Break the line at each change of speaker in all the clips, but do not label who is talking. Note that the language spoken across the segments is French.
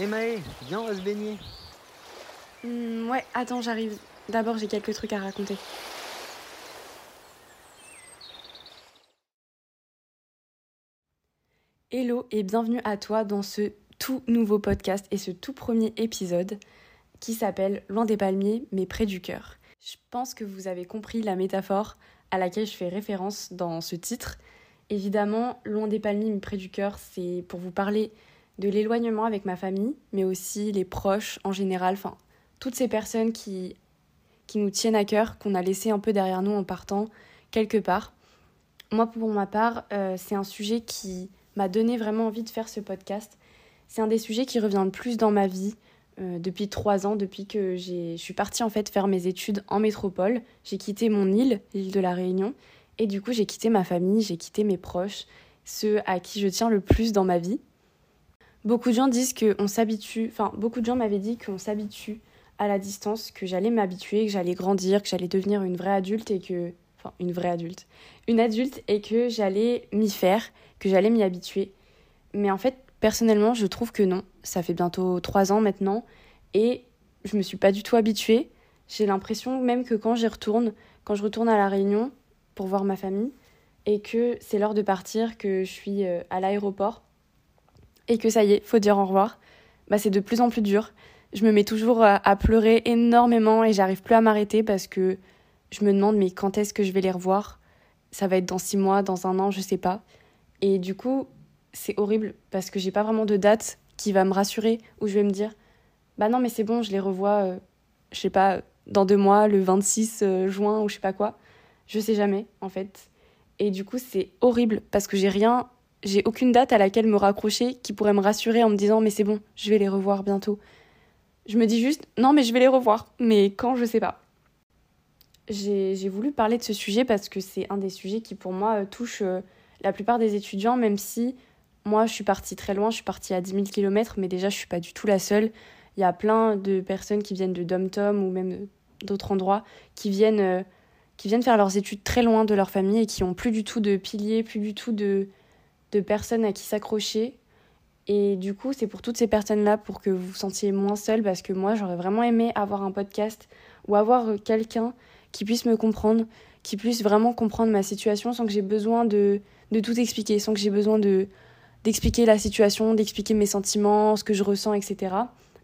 Hé Maë, viens, on va se baigner.
Hmm, ouais, attends, j'arrive. D'abord, j'ai quelques trucs à raconter. Hello et bienvenue à toi dans ce tout nouveau podcast et ce tout premier épisode qui s'appelle Loin des palmiers mais près du cœur. Je pense que vous avez compris la métaphore à laquelle je fais référence dans ce titre. Évidemment, Loin des palmiers mais près du cœur, c'est pour vous parler de l'éloignement avec ma famille, mais aussi les proches en général, enfin toutes ces personnes qui, qui nous tiennent à cœur, qu'on a laissé un peu derrière nous en partant quelque part. Moi, pour ma part, euh, c'est un sujet qui m'a donné vraiment envie de faire ce podcast. C'est un des sujets qui revient le plus dans ma vie euh, depuis trois ans, depuis que je suis partie en fait faire mes études en métropole. J'ai quitté mon île, l'île de la Réunion, et du coup j'ai quitté ma famille, j'ai quitté mes proches, ceux à qui je tiens le plus dans ma vie. Beaucoup de gens disent qu'on s'habitue, enfin beaucoup de gens m'avaient dit qu'on s'habitue à la distance, que j'allais m'habituer, que j'allais grandir, que j'allais devenir une vraie adulte et que... Enfin, une vraie adulte. Une adulte et que j'allais m'y faire, que j'allais m'y habituer. Mais en fait, personnellement, je trouve que non. Ça fait bientôt trois ans maintenant et je me suis pas du tout habituée. J'ai l'impression même que quand j'y retourne, quand je retourne à La Réunion pour voir ma famille et que c'est l'heure de partir, que je suis euh, à l'aéroport, et que ça y est, faut dire au revoir, bah c'est de plus en plus dur. Je me mets toujours à, pleurer énormément et j'arrive plus à m'arrêter parce que je me demande mais quand est-ce que je vais les revoir? Ça va être dans six mois, dans un an, je sais pas. Et du coup, c'est horrible parce que j'ai pas vraiment de date qui va me rassurer où je vais me dire bah non mais c'est bon, je les revois, euh, je sais pas, dans deux mois, le 26 euh, juin ou je sais pas quoi. Je sais jamais en fait. Et du coup, c'est horrible parce que j'ai rien j'ai aucune date à laquelle me raccrocher qui pourrait me rassurer en me disant mais c'est bon, je vais les revoir bientôt. Je me dis juste non mais je vais les revoir, mais quand je sais pas. J'ai voulu parler de ce sujet parce que c'est un des sujets qui pour moi touche euh, la plupart des étudiants, même si moi je suis partie très loin, je suis partie à 10 000 km, mais déjà je suis pas du tout la seule. Il y a plein de personnes qui viennent de Dom-Tom ou même d'autres endroits qui viennent, euh, qui viennent faire leurs études très loin de leur famille et qui ont plus du tout de piliers, plus du tout de, de personnes à qui s'accrocher. Et du coup, c'est pour toutes ces personnes-là, pour que vous vous sentiez moins seul, parce que moi, j'aurais vraiment aimé avoir un podcast ou avoir quelqu'un qui puisse me comprendre, qui puisse vraiment comprendre ma situation sans que j'ai besoin de, de tout expliquer, sans que j'ai besoin de d'expliquer la situation, d'expliquer mes sentiments, ce que je ressens, etc.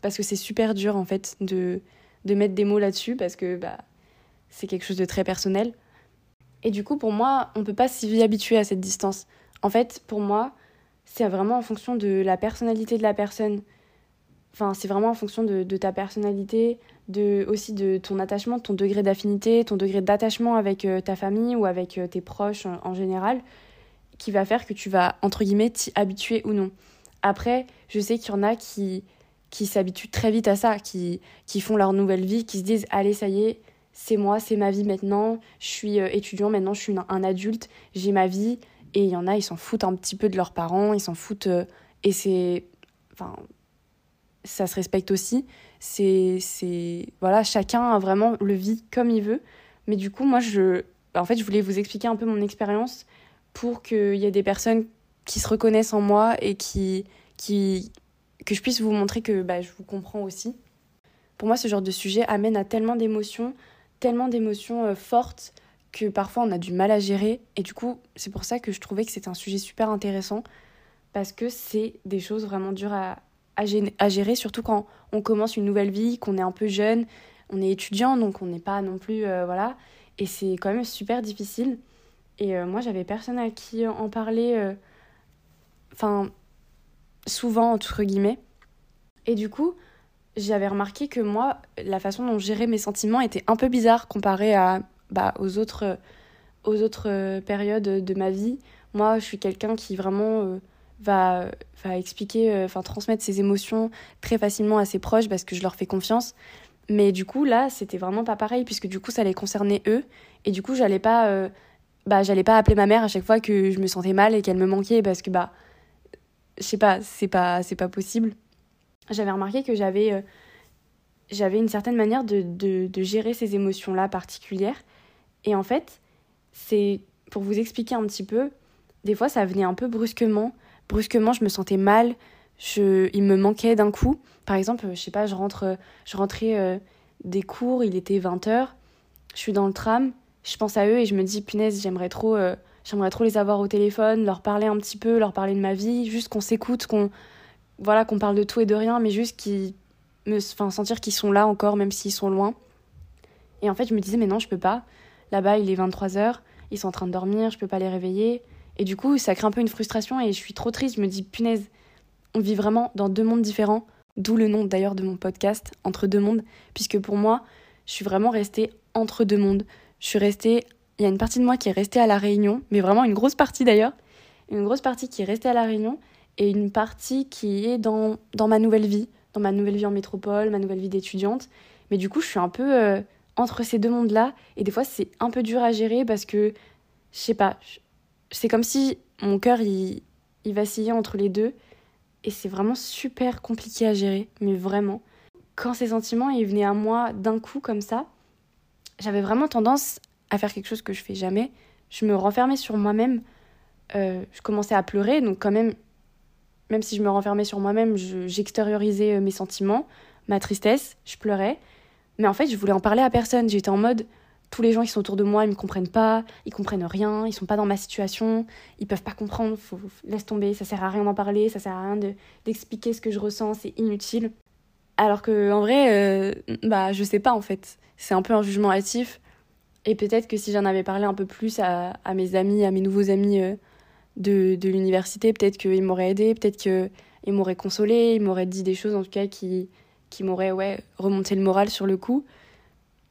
Parce que c'est super dur, en fait, de, de mettre des mots là-dessus, parce que bah, c'est quelque chose de très personnel. Et du coup, pour moi, on peut pas s'y habituer à cette distance. En fait, pour moi, c'est vraiment en fonction de la personnalité de la personne. Enfin, c'est vraiment en fonction de, ta personnalité, de, aussi de ton attachement, de ton degré d'affinité, ton degré d'attachement avec euh, ta famille ou avec euh, tes proches en, général, qui va faire que tu vas, entre guillemets, t'y habituer ou non. Après, je sais qu'il y en a qui, qui s'habituent très vite à ça, qui, qui font leur nouvelle vie, qui se disent Allez, ça y est, c'est moi, c'est ma vie maintenant, je suis euh, étudiant, maintenant je suis un adulte, j'ai ma vie, et il y en a, ils s'en foutent un petit peu de leurs parents, ils s'en foutent. Euh, et c'est. Enfin, ça se respecte aussi. C'est. Voilà, chacun vraiment le vit comme il veut. Mais du coup, moi, je. En fait, je voulais vous expliquer un peu mon expérience pour qu'il y ait des personnes qui se reconnaissent en moi et qui. qui que je puisse vous montrer que bah, je vous comprends aussi. Pour moi, ce genre de sujet amène à tellement d'émotions, tellement d'émotions euh, fortes que parfois on a du mal à gérer. Et du coup, c'est pour ça que je trouvais que c'était un sujet super intéressant, parce que c'est des choses vraiment dures à, à, gérer, surtout quand on commence une nouvelle vie, qu'on est un peu jeune, on est étudiant, donc on n'est pas non plus... Euh, voilà. Et c'est quand même super difficile. Et euh, moi, j'avais personne à qui en parler, euh, enfin, souvent, entre guillemets. Et du coup, j'avais remarqué que moi, la façon dont je gérais mes sentiments était un peu bizarre comparée à bah, aux autres, aux autres périodes de ma vie. Moi, je suis quelqu'un qui vraiment euh, va, va expliquer, euh, enfin transmettre ses émotions très facilement à ses proches parce que je leur fais confiance. Mais du coup, là, c'était vraiment pas pareil puisque du coup, ça les concernait eux. Et du coup, j'allais pas, euh, bah, j'allais pas appeler ma mère à chaque fois que je me sentais mal et qu'elle me manquait parce que, bah, je sais pas, c'est pas, c'est pas possible. J'avais remarqué que j'avais j'avais une certaine manière de, de, de gérer ces émotions-là particulières et en fait, c'est pour vous expliquer un petit peu, des fois ça venait un peu brusquement. Brusquement, je me sentais mal, je, il me manquait d'un coup. Par exemple, je sais pas, je, rentre, je rentrais euh, des cours, il était 20h, je suis dans le tram, je pense à eux et je me dis, punaise, j'aimerais trop, euh, j'aimerais trop les avoir au téléphone, leur parler un petit peu, leur parler de ma vie, juste qu'on s'écoute, qu'on voilà, qu'on parle de tout et de rien, mais juste qu'ils me, enfin, sentir qu'ils sont là encore, même s'ils sont loin. Et en fait, je me disais, mais non, je peux pas. Là-bas, il est 23h, ils sont en train de dormir, je peux pas les réveiller. Et du coup, ça crée un peu une frustration et je suis trop triste. Je me dis, punaise, on vit vraiment dans deux mondes différents. D'où le nom d'ailleurs de mon podcast, Entre deux mondes, puisque pour moi, je suis vraiment restée entre deux mondes. Je suis restée. Il y a une partie de moi qui est restée à La Réunion, mais vraiment une grosse partie d'ailleurs. Une grosse partie qui est restée à La Réunion et une partie qui est dans, dans ma nouvelle vie, dans ma nouvelle vie en métropole, ma nouvelle vie d'étudiante. Mais du coup, je suis un peu euh, entre ces deux mondes-là et des fois, c'est un peu dur à gérer parce que, je sais pas, c'est comme si mon cœur, il, il vacillait entre les deux et c'est vraiment super compliqué à gérer, mais vraiment. Quand ces sentiments ils venaient à moi d'un coup comme ça, j'avais vraiment tendance à faire quelque chose que je fais jamais. Je me renfermais sur moi-même. Euh, je commençais à pleurer, donc quand même, même si je me renfermais sur moi-même, j'extériorisais euh, mes sentiments, ma tristesse, je pleurais. Mais en fait, je voulais en parler à personne. J'étais en mode, tous les gens qui sont autour de moi, ils me comprennent pas, ils comprennent rien, ils sont pas dans ma situation, ils peuvent pas comprendre, laisse tomber, ça sert à rien d'en parler, ça sert à rien d'expliquer ce que je ressens, c'est inutile. Alors que en vrai, euh, bah je sais pas en fait, c'est un peu un jugement hâtif. Et peut-être que si j'en avais parlé un peu plus à, à, mes amis, à mes nouveaux amis euh, de, de l'université, peut-être qu'ils m'auraient aidé, peut-être qu'ils m'auraient consolé, ils m'auraient dit des choses en tout cas qui, qui m'auraient ouais, remonté le moral sur le coup.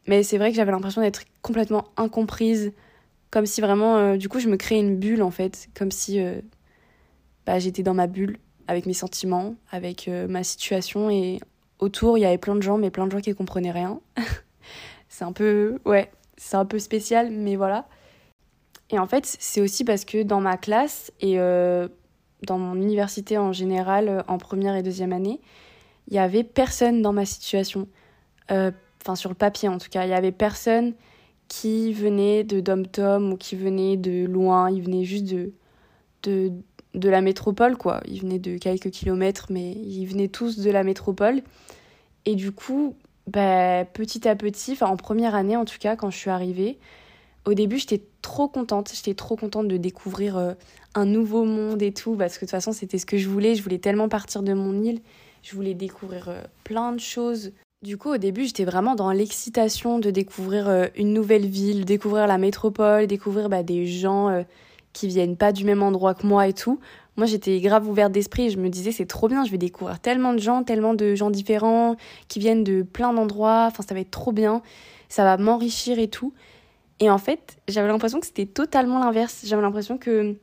Mais c'est vrai que j'avais l'impression d'être complètement incomprise, comme si vraiment, euh, du coup, je me créais une bulle en fait, comme si euh, bah, j'étais dans ma bulle avec mes sentiments, avec euh, ma situation et autour il y avait plein de gens, mais plein de gens qui comprenaient rien. c'est un peu, ouais, c'est un peu spécial, mais voilà. Et en fait, c'est aussi parce que dans ma classe et dans mon université en général, en première et deuxième année, il y avait personne dans ma situation. Enfin sur le papier en tout cas, il y avait personne qui venait de Dom-Tom ou qui venait de loin, ils venaient juste de, de, de la métropole, quoi. Ils venaient de quelques kilomètres, mais ils venaient tous de la métropole. Et du coup, bah, petit à petit, en première année en tout cas, quand je suis arrivée, au début j'étais trop contente, j'étais trop contente de découvrir euh, un nouveau monde et tout, parce que de toute façon c'était ce que je voulais, je voulais tellement partir de mon île, je voulais découvrir euh, plein de choses du coup, au début, j'étais vraiment dans l'excitation de découvrir euh, une nouvelle ville, découvrir la métropole, découvrir bah, des gens euh, qui viennent pas du même endroit que moi et tout. Moi, j'étais grave ouverte d'esprit je me disais, c'est trop bien, je vais découvrir tellement de gens, tellement de gens différents qui viennent de plein d'endroits. Enfin, ça va être trop bien, ça va m'enrichir et tout. Et en fait, j'avais l'impression que c'était totalement l'inverse. J'avais l'impression que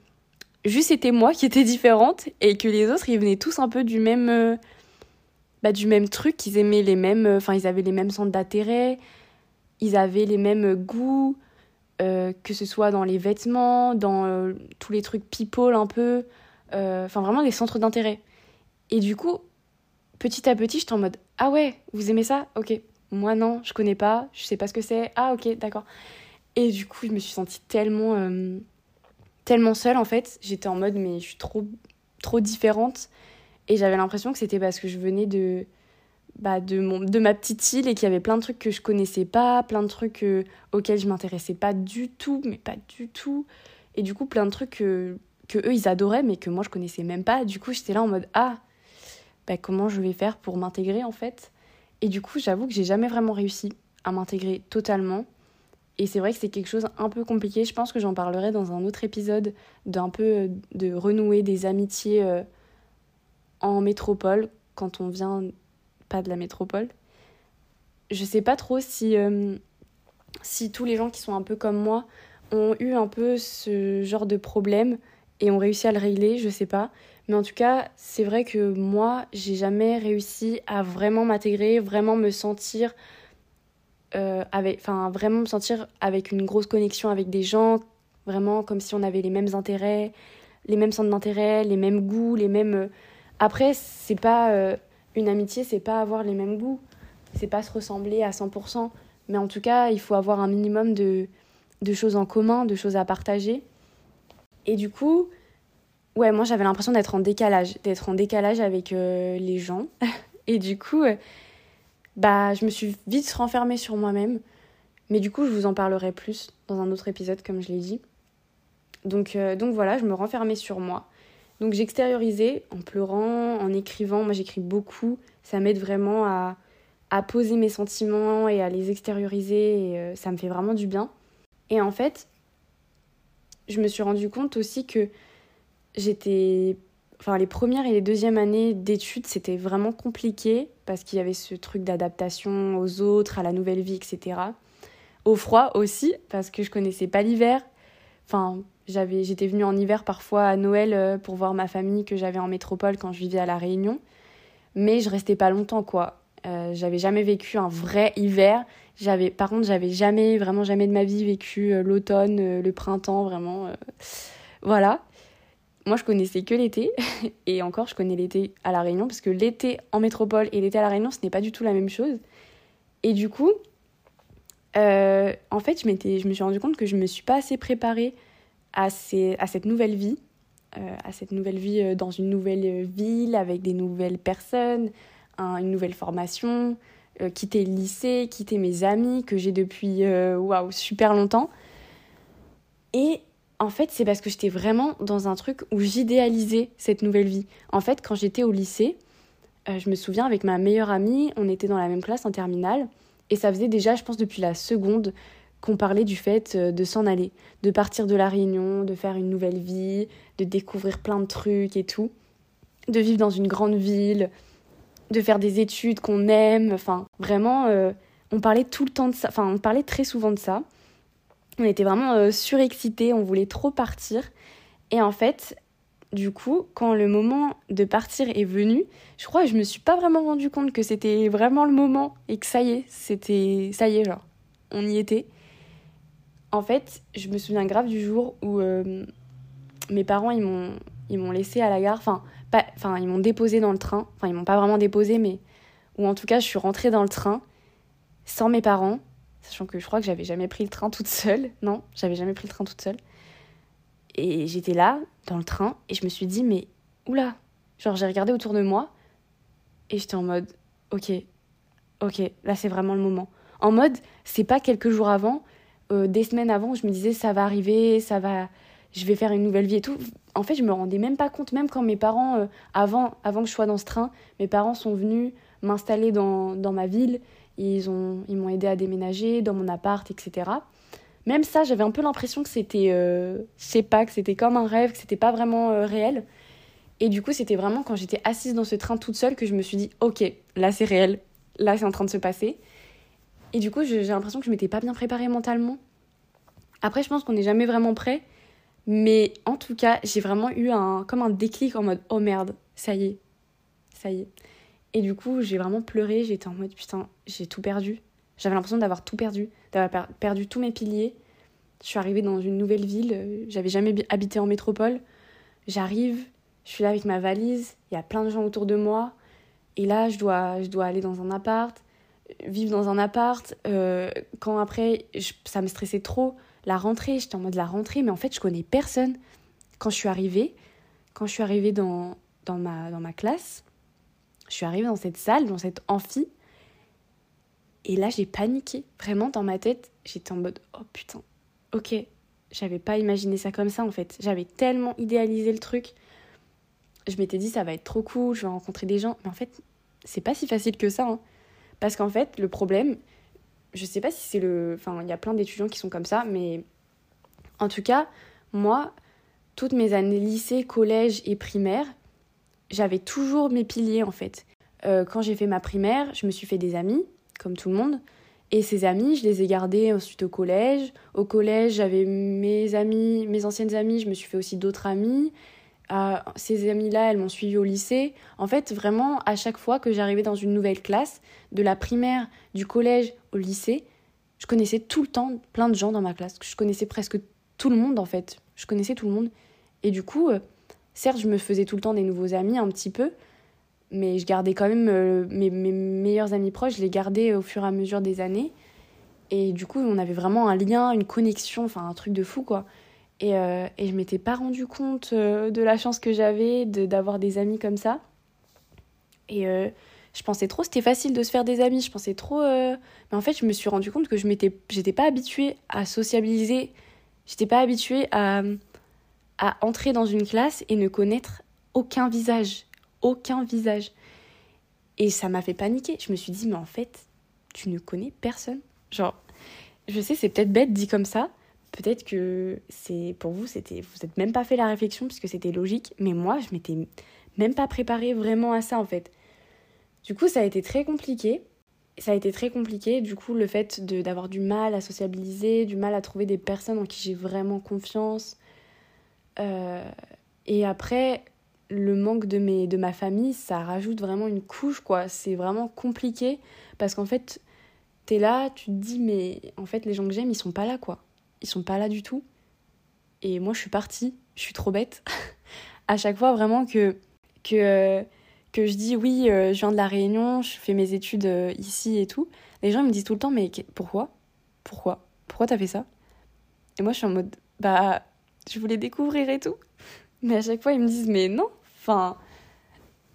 juste c'était moi qui étais différente et que les autres, ils venaient tous un peu du même. Bah, du même truc, ils aimaient les mêmes, euh, enfin ils avaient les mêmes centres d'intérêt, ils avaient les mêmes goûts, euh, que ce soit dans les vêtements, dans euh, tous les trucs people un peu, enfin vraiment des centres d'intérêt. Et du coup, petit à petit, j'étais en mode ah ouais, vous aimez ça? Ok. Moi non, je connais pas, je sais pas ce que c'est. Ah ok, d'accord. Et du coup, je me suis sentie tellement, tellement seule en fait. J'étais en mode mais je suis trop, trop différente et j'avais l'impression que c'était parce que je venais de, bah, de, mon, de ma petite île et qu'il y avait plein de trucs que je connaissais pas, plein de trucs euh, auxquels je m'intéressais pas du tout, mais pas du tout. Et du coup, plein de trucs que, que eux, ils adoraient, mais que moi, je connaissais même pas. Du coup, j'étais là en mode Ah, bah, comment je vais faire pour m'intégrer en fait? Et du coup, j'avoue que j'ai jamais vraiment réussi à m'intégrer totalement. Et c'est vrai que c'est quelque chose un peu compliqué. Je pense que j'en parlerai dans un autre épisode d'un peu euh, de renouer des amitiés. Euh, en métropole, quand on vient pas de la métropole. Je sais pas trop si, euh, si tous les gens qui sont un peu comme moi ont eu un peu ce genre de problème et ont réussi à le régler, je sais pas. Mais en tout cas, c'est vrai que moi, j'ai jamais réussi à vraiment m'intégrer, vraiment me sentir euh, avec, enfin vraiment me sentir avec une grosse connexion avec des gens, vraiment comme si on avait les mêmes intérêts, les mêmes centres d'intérêt, les mêmes goûts, les mêmes après, c'est pas euh, une amitié, c'est pas avoir les mêmes goûts, c'est pas se ressembler à 100%, mais en tout cas, il faut avoir un minimum de, de choses en commun, de choses à partager. Et du coup, ouais, moi j'avais l'impression d'être en décalage, d'être en décalage avec euh, les gens. et du coup, euh, bah, je me suis vite renfermée sur moi-même. Mais du coup, je vous en parlerai plus dans un autre épisode, comme je l'ai dit. Donc, donc voilà, je me renfermais sur moi. Donc j'extériorisais en pleurant, en écrivant. Moi, j'écris beaucoup. Ça m'aide vraiment à, poser mes sentiments et à les extérioriser. Et ça me fait vraiment du bien. Et en fait, je me suis rendu compte aussi que j'étais. Enfin, les premières et les deuxièmes années d'études, c'était vraiment compliqué parce qu'il y avait ce truc d'adaptation aux autres, à la nouvelle vie, etc. Au froid aussi, parce que je connaissais pas l'hiver. Enfin, j'avais, j'étais venue en hiver parfois à Noël euh, pour voir ma famille que j'avais en métropole quand je vivais à La Réunion. Mais je restais pas longtemps, quoi. Euh, j'avais jamais vécu un vrai hiver. J'avais, par contre, j'avais jamais, vraiment jamais de ma vie vécu euh, l'automne, le printemps, vraiment. Voilà. Moi, je connaissais que l'été. Et encore, je connais l'été à La Réunion, parce que l'été en métropole et l'été à La Réunion, ce n'est pas du tout la même chose. Et du coup, euh, en fait, je, je me suis rendu compte que je ne me suis pas assez préparée à, ces, à cette nouvelle vie. Euh, à cette nouvelle vie euh, dans une nouvelle ville, avec des nouvelles personnes, une nouvelle formation, quitter le lycée, quitter mes amis que j'ai depuis waouh, super longtemps. Et en fait, c'est parce que j'étais vraiment dans un truc où j'idéalisais cette nouvelle vie. En fait, quand j'étais au lycée, je me souviens avec ma meilleure amie, on était dans la même classe en terminale, et ça faisait déjà, je pense, depuis la seconde qu'on parlait du fait euh, de s'en aller, de partir de la Réunion, de faire une nouvelle vie, de découvrir plein de trucs et tout, de vivre dans une grande ville, de faire des études qu'on aime, enfin, vraiment, euh, on parlait tout le temps de ça, enfin, on parlait très souvent de ça. On était vraiment euh, surexcités, on voulait trop partir. Et en fait, du coup, quand le moment de partir est venu, je crois que je me suis pas vraiment rendu compte que c'était vraiment le moment et que ça y est, c'était ça y est genre, on y était. En fait, je me souviens grave du jour où euh, mes parents ils m'ont ils m'ont laissé à la gare, enfin pas enfin ils m'ont déposé dans le train, enfin ils m'ont pas vraiment déposé mais ou en tout cas, je suis rentrée dans le train sans mes parents sachant que je crois que j'avais jamais pris le train toute seule. Non, j'avais jamais pris le train toute seule. Et j'étais là, dans le train, et je me suis dit, mais oula Genre, j'ai regardé autour de moi, et j'étais en mode, ok, ok, là c'est vraiment le moment. En mode, c'est pas quelques jours avant, euh, des semaines avant, je me disais, ça va arriver, ça va, je vais faire une nouvelle vie et tout. En fait, je me rendais même pas compte, même quand mes parents, euh, avant, avant que je sois dans ce train, mes parents sont venus m'installer dans, dans ma ville ils ont ils m'ont aidé à déménager dans mon appart, etc. Même ça, j'avais un peu l'impression que c'était, euh, je sais pas, que c'était comme un rêve, que c'était pas vraiment euh, réel. Et du coup, c'était vraiment quand j'étais assise dans ce train toute seule que je me suis dit, ok, là c'est réel, là c'est en train de se passer. Et du coup, j'ai l'impression que je m'étais pas bien préparée mentalement. Après, je pense qu'on n'est jamais vraiment prêt. Mais en tout cas, j'ai vraiment eu un, comme un déclic en mode, oh merde, ça y est, ça y est. Et du coup, j'ai vraiment pleuré. J'étais en mode putain, j'ai tout perdu. J'avais l'impression d'avoir tout perdu, d'avoir perdu tous mes piliers. Je suis arrivée dans une nouvelle ville. J'avais jamais habité en métropole. J'arrive, je suis là avec ma valise. Il y a plein de gens autour de moi. Et là, je dois, je dois aller dans un appart, vivre dans un appart. Euh, quand après, ça me stressait trop. La rentrée, j'étais en mode la rentrée, mais en fait, je connais personne. Quand je suis arrivée, quand je suis arrivée dans, dans, ma, dans ma classe, je suis arrivée dans cette salle, dans cette amphi, et là j'ai paniqué. Vraiment dans ma tête, j'étais en mode oh putain, ok, j'avais pas imaginé ça comme ça en fait. J'avais tellement idéalisé le truc. Je m'étais dit ça va être trop cool, je vais rencontrer des gens, mais en fait c'est pas si facile que ça. Hein. Parce qu'en fait le problème, je sais pas si c'est le, enfin il y a plein d'étudiants qui sont comme ça, mais en tout cas moi toutes mes années lycée, collège et primaire, j'avais toujours mes piliers en fait. Euh, quand j'ai fait ma primaire, je me suis fait des amis, comme tout le monde. Et ces amis, je les ai gardés ensuite au collège. Au collège, j'avais mes amis, mes anciennes amies, je me suis fait aussi d'autres amis. Euh, ces amis-là, elles m'ont suivi au lycée. En fait, vraiment, à chaque fois que j'arrivais dans une nouvelle classe, de la primaire, du collège au lycée, je connaissais tout le temps plein de gens dans ma classe. Je connaissais presque tout le monde, en fait. Je connaissais tout le monde. Et du coup, euh, Certes, je me faisais tout le temps des nouveaux amis, un petit peu, mais je gardais quand même euh, mes, meilleurs amis proches, je les gardais au fur et à mesure des années. Et du coup, on avait vraiment un lien, une connexion, enfin un truc de fou, quoi. Et, euh, et je m'étais pas rendu compte euh, de la chance que j'avais d'avoir des amis comme ça. Et euh, je pensais trop, c'était facile de se faire des amis. Je pensais trop. Mais en fait, je me suis rendu compte que je m'étais, j'étais pas habituée à sociabiliser. J'étais pas habituée à, à entrer dans une classe et ne connaître aucun visage. Aucun visage. Et ça m'a fait paniquer. Je me suis dit, mais en fait, tu ne connais personne. Genre, je sais, c'est peut-être bête dit comme ça. Peut-être que c'est pour vous, c'était, vous n'êtes même pas fait la réflexion puisque c'était logique. Mais moi, je m'étais même pas préparée vraiment à ça en fait. Du coup, ça a été très compliqué. Ça a été très compliqué. Du coup, le fait d'avoir du mal à sociabiliser, du mal à trouver des personnes en qui j'ai vraiment confiance. Euh, et après, le manque de, mes, de ma famille, ça rajoute vraiment une couche, quoi. C'est vraiment compliqué parce qu'en fait, t'es là, tu te dis, mais en fait, les gens que j'aime, ils sont pas là, quoi. Ils sont pas là du tout. Et moi, je suis partie, je suis trop bête. à chaque fois, vraiment, que, que, que je dis, oui, euh, je viens de La Réunion, je fais mes études euh, ici et tout, les gens me disent tout le temps, mais pourquoi? Pourquoi? Pourquoi t'as fait ça? Et moi, je suis en mode, bah, je voulais découvrir et tout. Mais à chaque fois, ils me disent, mais non, Enfin,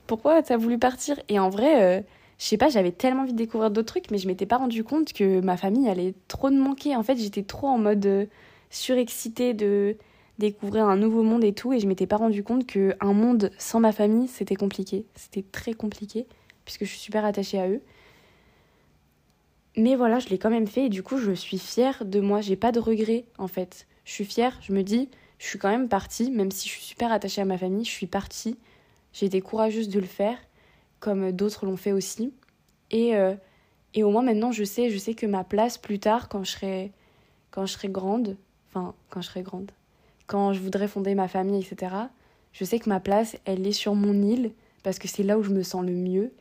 pourquoi t'as voulu partir? Et en vrai, euh, je sais pas, j'avais tellement envie de découvrir d'autres trucs, mais je m'étais pas rendu compte que ma famille allait trop me manquer. En fait, j'étais trop en mode euh, surexcitée de découvrir un nouveau monde et tout, et je m'étais pas rendu compte que un monde sans ma famille, c'était compliqué. C'était très compliqué, puisque je suis super attachée à eux. Mais voilà, je l'ai quand même fait, et du coup, je suis fière de moi. J'ai pas de regrets, en fait. Je suis fière, je me dis, je suis quand même partie, même si je suis super attachée à ma famille, je suis partie. J'ai été courageuse de le faire, comme d'autres l'ont fait aussi. Et, euh, et au moins maintenant, je sais, je sais que ma place plus tard, quand je serai, quand je serai grande, enfin, quand je serai grande, quand je voudrais fonder ma famille, etc., je sais que ma place, elle est sur mon île, parce que c'est là où je me sens le mieux.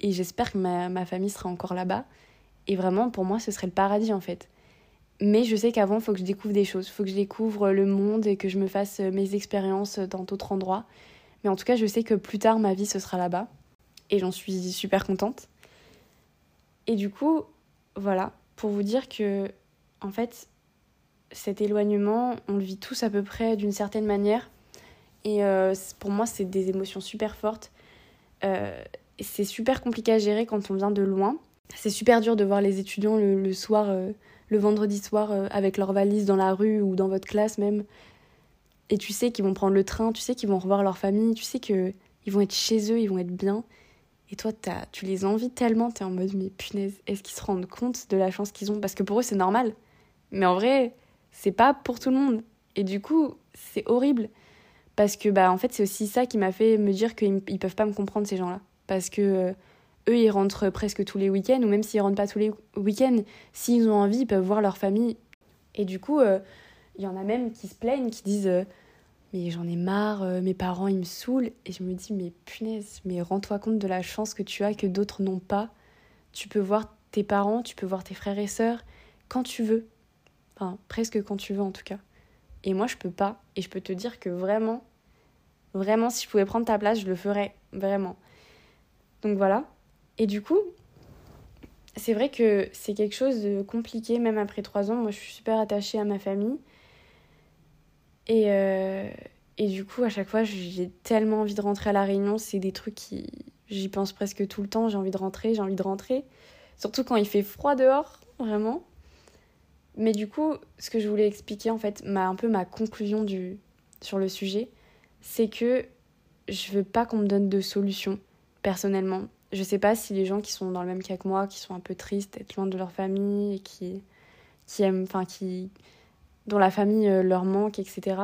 Et j'espère que ma, ma famille sera encore là-bas. Et vraiment, pour moi, ce serait le paradis, en fait. Mais je sais qu'avant, il faut que je découvre des choses. Il faut que je découvre le monde et que je me fasse euh, mes expériences dans d'autres endroits. Mais en tout cas, je sais que plus tard, ma vie, ce sera là-bas. Et j'en suis super contente. Et du coup, voilà, pour vous dire que, en fait, cet éloignement, on le vit tous à peu près d'une certaine manière. Et euh, pour moi, c'est des émotions super fortes. Euh, c'est super compliqué à gérer quand on vient de loin. C'est super dur de voir les étudiants le, soir le vendredi soir euh, avec leur valise dans la rue ou dans votre classe même. Et tu sais qu'ils vont prendre le train, tu sais qu'ils vont revoir leur famille, tu sais qu'ils vont être chez eux, ils vont être bien. Et toi, as, tu les envies tellement, t'es en mode, mais punaise, est-ce qu'ils se rendent compte de la chance qu'ils ont? Parce que pour eux, c'est normal. Mais en vrai, c'est pas pour tout le monde. Et du coup, c'est horrible. Parce que, bah, en fait, c'est aussi ça qui m'a fait me dire qu'ils ils peuvent pas me comprendre, ces gens-là. Parce que euh, eux, ils rentrent presque tous les week-ends, ou même s'ils rentrent pas tous les week-ends, s'ils ont envie, ils peuvent voir leur famille. Et du coup, il euh, y en a même qui se plaignent, qui disent euh, Mais j'en ai marre, euh, mes parents, ils me saoulent. Et je me dis Mais punaise, mais rends-toi compte de la chance que tu as que d'autres n'ont pas. Tu peux voir tes parents, tu peux voir tes frères et sœurs quand tu veux. Enfin, presque quand tu veux en tout cas. Et moi, je peux pas. Et je peux te dire que vraiment, vraiment, si je pouvais prendre ta place, je le ferais. Vraiment. Donc voilà. Et du coup, c'est vrai que c'est quelque chose de compliqué, même après trois ans. Moi, je suis super attachée à ma famille. Et, euh, et du coup, à chaque fois, j'ai tellement envie de rentrer à La Réunion. C'est des trucs qui. J'y pense presque tout le temps. J'ai envie de rentrer, j'ai envie de rentrer. Surtout quand il fait froid dehors, vraiment. Mais du coup, ce que je voulais expliquer, en fait, ma, un peu ma conclusion du, sur le sujet, c'est que je veux pas qu'on me donne de solution, personnellement je sais pas si les gens qui sont dans le même cas que moi, qui sont un peu tristes d'être loin de leur famille qui, qui aiment, enfin, qui, dont la famille euh, leur manque, etc.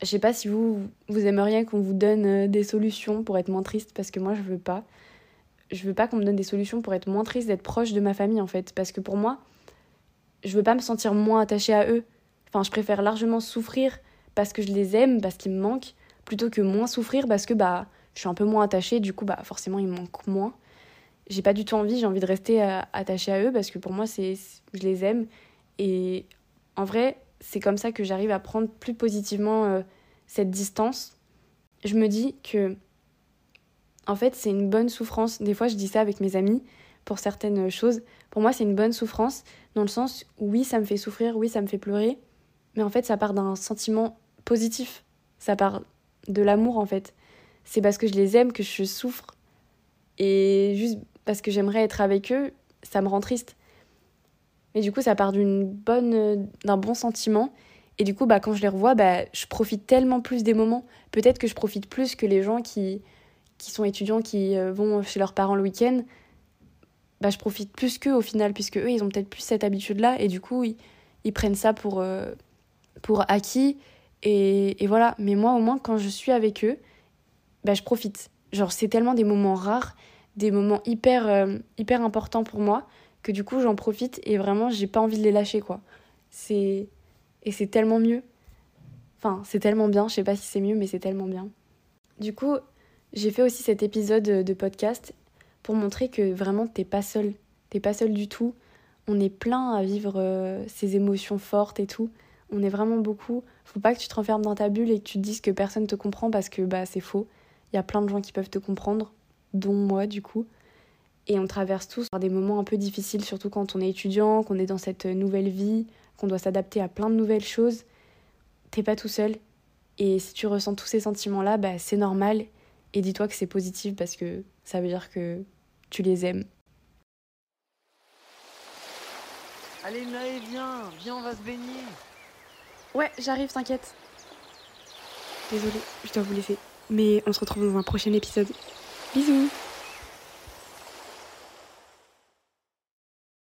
Je sais pas si vous, vous aimeriez qu'on vous donne euh, des solutions pour être moins triste, parce que moi, je veux pas. Je veux pas qu'on me donne des solutions pour être moins triste, d'être proche de ma famille, en fait. Parce que pour moi, je veux pas me sentir moins attachée à eux. Enfin, je préfère largement souffrir parce que je les aime, parce qu'ils me manquent, plutôt que moins souffrir parce que, bah, je suis un peu moins attachée, du coup, bah, forcément, ils manquent moins. J'ai pas du tout envie, j'ai envie de rester euh, attachée à eux parce que pour moi, c'est, je les aime. Et en vrai, c'est comme ça que j'arrive à prendre plus positivement euh, cette distance. Je me dis que, en fait, c'est une bonne souffrance. Des fois, je dis ça avec mes amis pour certaines choses. Pour moi, c'est une bonne souffrance dans le sens où oui, ça me fait souffrir, oui, ça me fait pleurer, Mais en fait, ça part d'un sentiment positif. Ça part de l'amour, en fait. C'est parce que je les aime que je souffre. Et juste parce que j'aimerais être avec eux, ça me rend triste. Mais du coup, ça part d'une bonne, d'un bon sentiment. Et du coup, bah, quand je les revois, bah, je profite tellement plus des moments. Peut-être que je profite plus que les gens qui, qui sont étudiants, qui euh, vont chez leurs parents le week-end. Bah, je profite plus qu'eux au final, puisque eux, ils ont peut-être plus cette habitude-là. Et du coup, ils, ils prennent ça pour, euh, pour acquis. Et, et, voilà. Mais moi, au moins, quand je suis avec eux, bah, je profite. Genre, c'est tellement des moments rares, des moments hyper, euh, hyper importants pour moi, que du coup, j'en profite et vraiment, j'ai pas envie de les lâcher, quoi. C'est. Et c'est tellement mieux. Enfin, c'est tellement bien. Je sais pas si c'est mieux, mais c'est tellement bien. Du coup, j'ai fait aussi cet épisode de podcast pour montrer que vraiment, t'es pas seul. T'es pas seul du tout. On est plein à vivre euh, ces émotions fortes et tout. On est vraiment beaucoup. Faut pas que tu te renfermes dans ta bulle et que tu te dises que personne te comprend parce que bah c'est faux. Il y a plein de gens qui peuvent te comprendre, dont moi du coup. Et on traverse tous par des moments un peu difficiles, surtout quand on est étudiant, qu'on est dans cette nouvelle vie, qu'on doit s'adapter à plein de nouvelles choses. T'es pas tout seul. Et si tu ressens tous ces sentiments-là, bah, c'est normal. Et dis-toi que c'est positif parce que ça veut dire que tu les aimes.
Allez Naé, viens, viens, on va se baigner.
Ouais, j'arrive, t'inquiète. Désolée, je dois vous laisser. Mais on se retrouve dans un prochain épisode. Bisous